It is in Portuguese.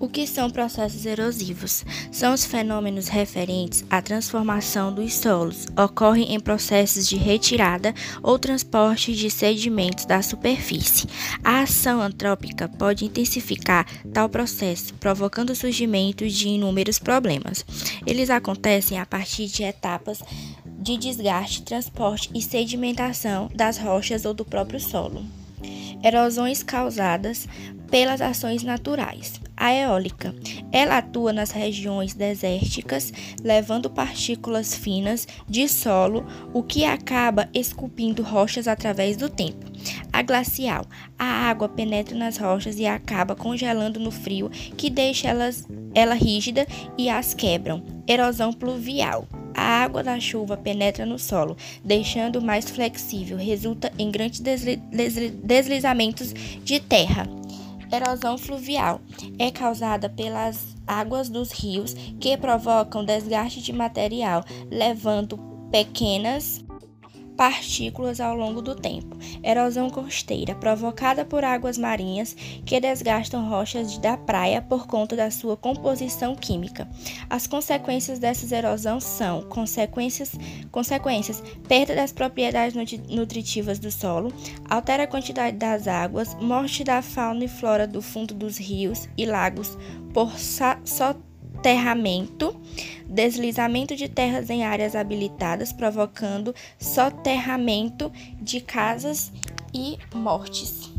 O que são processos erosivos? São os fenômenos referentes à transformação dos solos. Ocorrem em processos de retirada ou transporte de sedimentos da superfície. A ação antrópica pode intensificar tal processo, provocando o surgimento de inúmeros problemas. Eles acontecem a partir de etapas de desgaste, transporte e sedimentação das rochas ou do próprio solo. Erosões causadas pelas ações naturais. A eólica. Ela atua nas regiões desérticas, levando partículas finas de solo, o que acaba esculpindo rochas através do tempo. A glacial. A água penetra nas rochas e acaba congelando no frio, que deixa elas, ela rígida e as quebram. Erosão pluvial. A água da chuva penetra no solo, deixando mais flexível, resulta em grandes desli deslizamentos de terra. Erosão fluvial. É causada pelas águas dos rios que provocam desgaste de material, levando pequenas partículas ao longo do tempo. Erosão costeira, provocada por águas marinhas que desgastam rochas da praia por conta da sua composição química. As consequências dessas erosão são consequências, consequências perda das propriedades nutritivas do solo, altera a quantidade das águas, morte da fauna e flora do fundo dos rios e lagos por soterramento, deslizamento de terras em áreas habilitadas, provocando soterramento de casas e mortes.